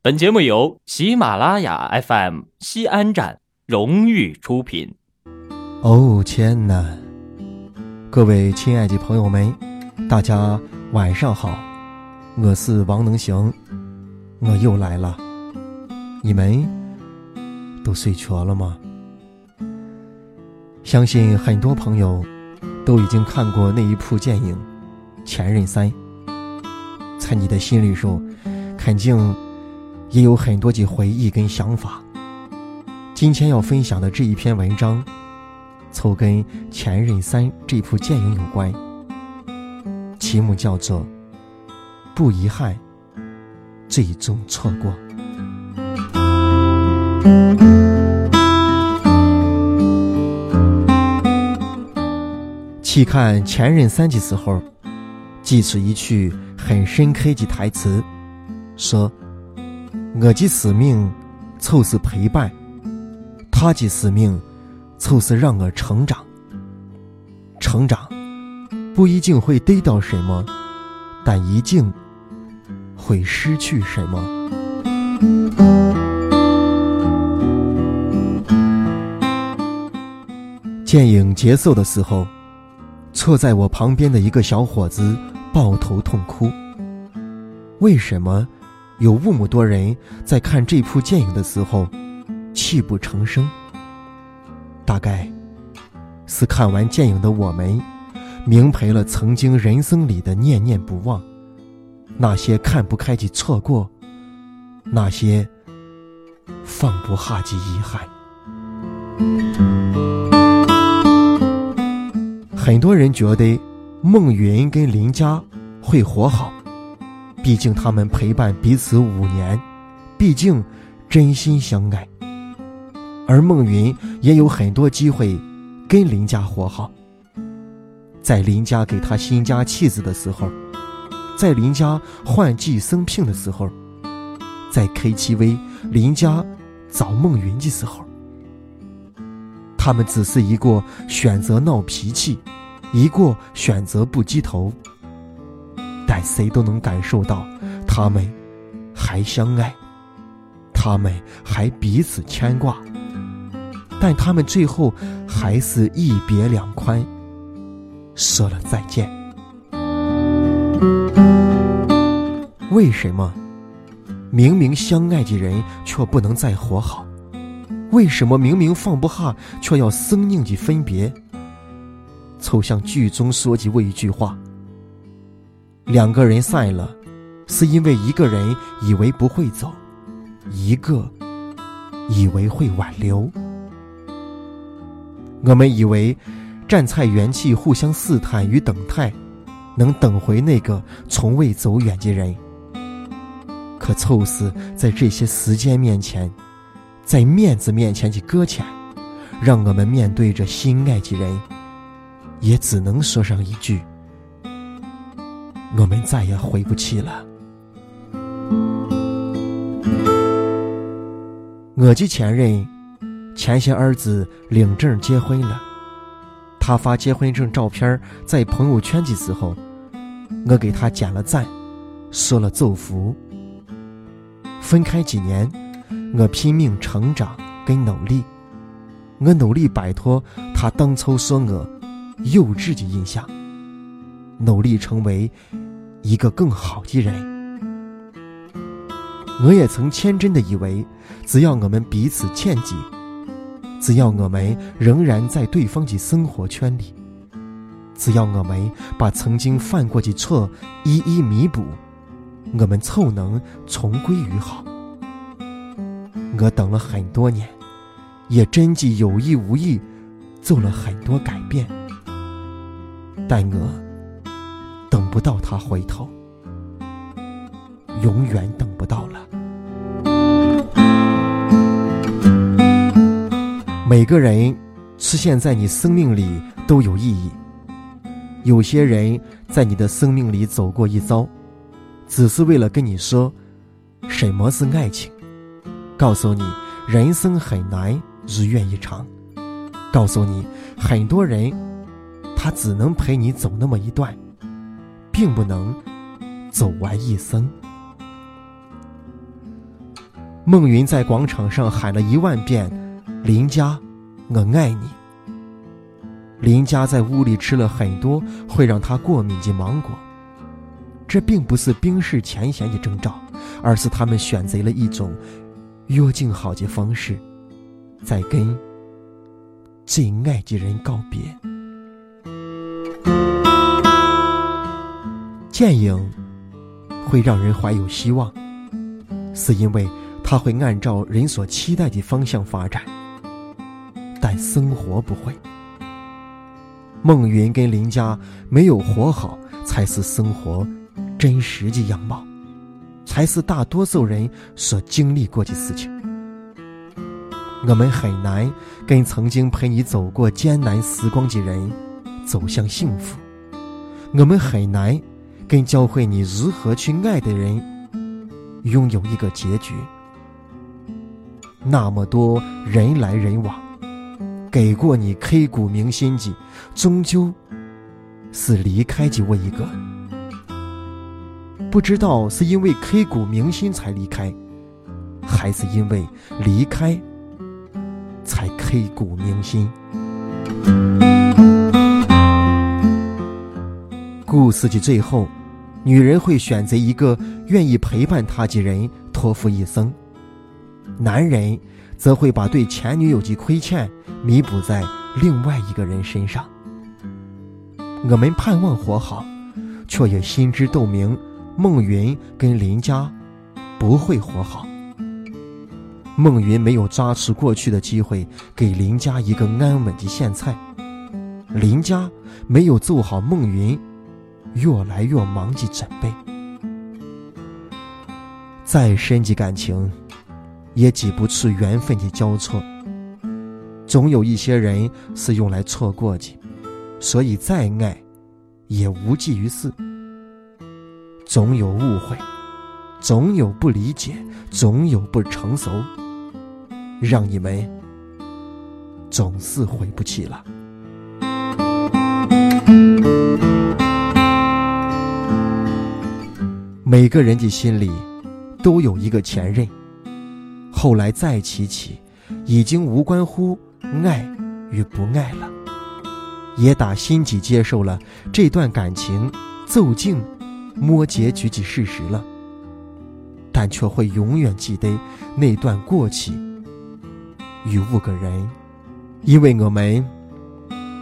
本节目由喜马拉雅 FM 西安站荣誉出品。哦天呐！各位亲爱的朋友们，大家晚上好，我是王能行，我又来了。你们都睡着了吗？相信很多朋友都已经看过那一部电影《前任三》，在你的心里头，肯定。也有很多的回忆跟想法。今天要分享的这一篇文章，凑跟《前任三》这部电影有关，题目叫做《不遗憾，最终错过》。去看《前任三》的时候，记出一句很深刻的台词，说。我的使命，就是陪伴；他的使命，就是让我成长。成长，不一定会得到什么，但一定会失去什么。电影结束的时候，坐在我旁边的一个小伙子抱头痛哭。为什么？有那么多人在看这部电影的时候泣不成声，大概是看完电影的我们明白了曾经人生里的念念不忘，那些看不开的错过，那些放不下的遗憾。很多人觉得孟云跟林佳会和好。毕竟他们陪伴彼此五年，毕竟真心相爱。而孟云也有很多机会跟林家和好。在林家给他新家妻子的时候，在林家换季生病的时候，在 KTV 林家找孟云的时候，他们只是一个选择闹脾气，一个选择不低头。谁都能感受到，他们还相爱，他们还彼此牵挂。但他们最后还是一别两宽，说了再见。为什么明明相爱的人却不能再和好？为什么明明放不下，却要生硬的分别？就像剧中说的过一句话。两个人散了，是因为一个人以为不会走，一个以为会挽留。我们以为站在元气互相试探与等待，能等回那个从未走远的人。可就是在这些时间面前，在面子面前的搁浅，让我们面对着心爱的人，也只能说上一句。我们再也回不去了。我的前任前些儿子领证结婚了，他发结婚证照片在朋友圈的时候，我给他点了赞，说了祝福。分开几年，我拼命成长跟努力，我努力摆脱他当初说我幼稚的印象。努力成为一个更好的人。我也曾天真的以为，只要我们彼此惦记，只要我们仍然在对方的生活圈里，只要我们把曾经犯过的错一一弥补，我们凑能重归于好。我等了很多年，也真的有意无意做了很多改变，但我。等不到他回头，永远等不到了。每个人出现在你生命里都有意义。有些人在你的生命里走过一遭，只是为了跟你说什么是爱情，告诉你人生很难，如愿以偿，告诉你很多人他只能陪你走那么一段。并不能走完一生。孟云在广场上喊了一万遍：“林家，我爱你。”林家在屋里吃了很多会让他过敏的芒果。这并不是冰释前嫌的征兆，而是他们选择了一种约定好的方式，在跟最爱的人告别。电影会让人怀有希望，是因为它会按照人所期待的方向发展，但生活不会。孟云跟林家没有活好，才是生活真实的样貌，才是大多数人所经历过的事情。我们很难跟曾经陪你走过艰难时光的人走向幸福，我们很难。跟教会你如何去爱的人，拥有一个结局。那么多人来人往，给过你刻骨铭心的，终究是离开的我一个。不知道是因为刻骨铭心才离开，还是因为离开才刻骨铭心。故事的最后。女人会选择一个愿意陪伴她的人托付一生，男人则会把对前女友的亏欠弥补在另外一个人身上。我们盼望活好，却也心知肚明，孟云跟林家不会活好。孟云没有抓住过去的机会，给林家一个安稳的现在；林家没有做好孟云。越来越忙的准备，再深的感情，也挤不出缘分的交错。总有一些人是用来错过的，所以再爱，也无济于事。总有误会，总有不理解，总有不成熟，让你们总是回不去了。每个人的心里都有一个前任，后来再提起，已经无关乎爱与不爱了，也打心底接受了这段感情走进摸结局的事实了，但却会永远记得那段过去。与五个人，因为我们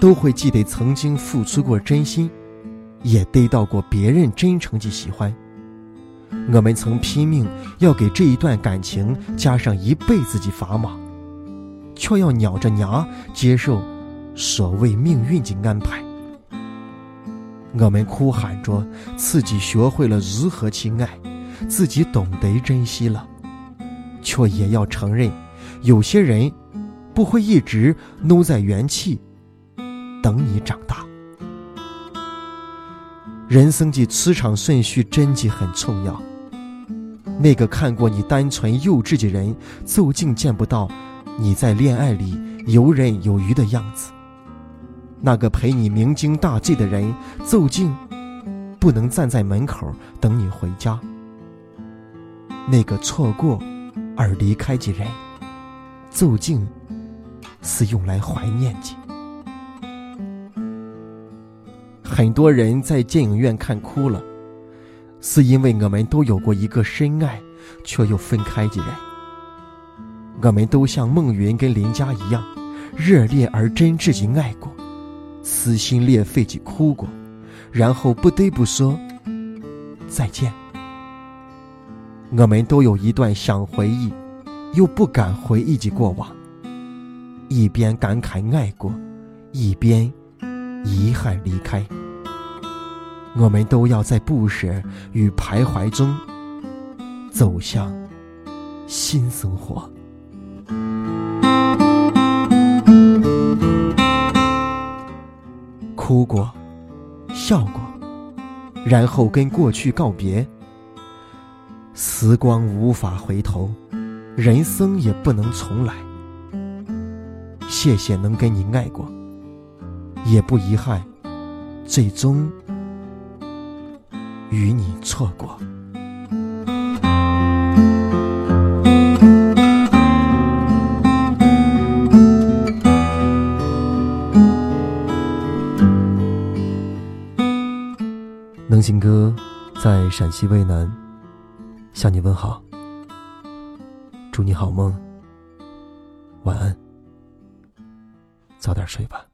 都会记得曾经付出过真心，也得到过别人真诚的喜欢。我们曾拼命要给这一段感情加上一辈子的砝码，却要咬着牙接受所谓命运的安排。我们哭喊着自己学会了如何去爱，自己懂得珍惜了，却也要承认，有些人不会一直弄在元气等你长。人生的磁场顺序真的很重要。那个看过你单纯幼稚的人，究竟见不到你在恋爱里游刃有余的样子。那个陪你酩酊大醉的人，究竟不能站在门口等你回家。那个错过而离开的人，究竟是用来怀念的。很多人在电影院看哭了。是因为我们都有过一个深爱却又分开的人，我们都像孟云跟林佳一样，热烈而真挚的爱过，撕心裂肺的哭过，然后不得不说再见。我们都有一段想回忆又不敢回忆的过往，一边感慨爱过，一边遗憾离开。我们都要在不舍与徘徊中走向新生活。哭过，笑过，然后跟过去告别。时光无法回头，人生也不能重来。谢谢能跟你爱过，也不遗憾，最终与你错过。能行哥在陕西渭南向你问好，祝你好梦，晚安，早点睡吧。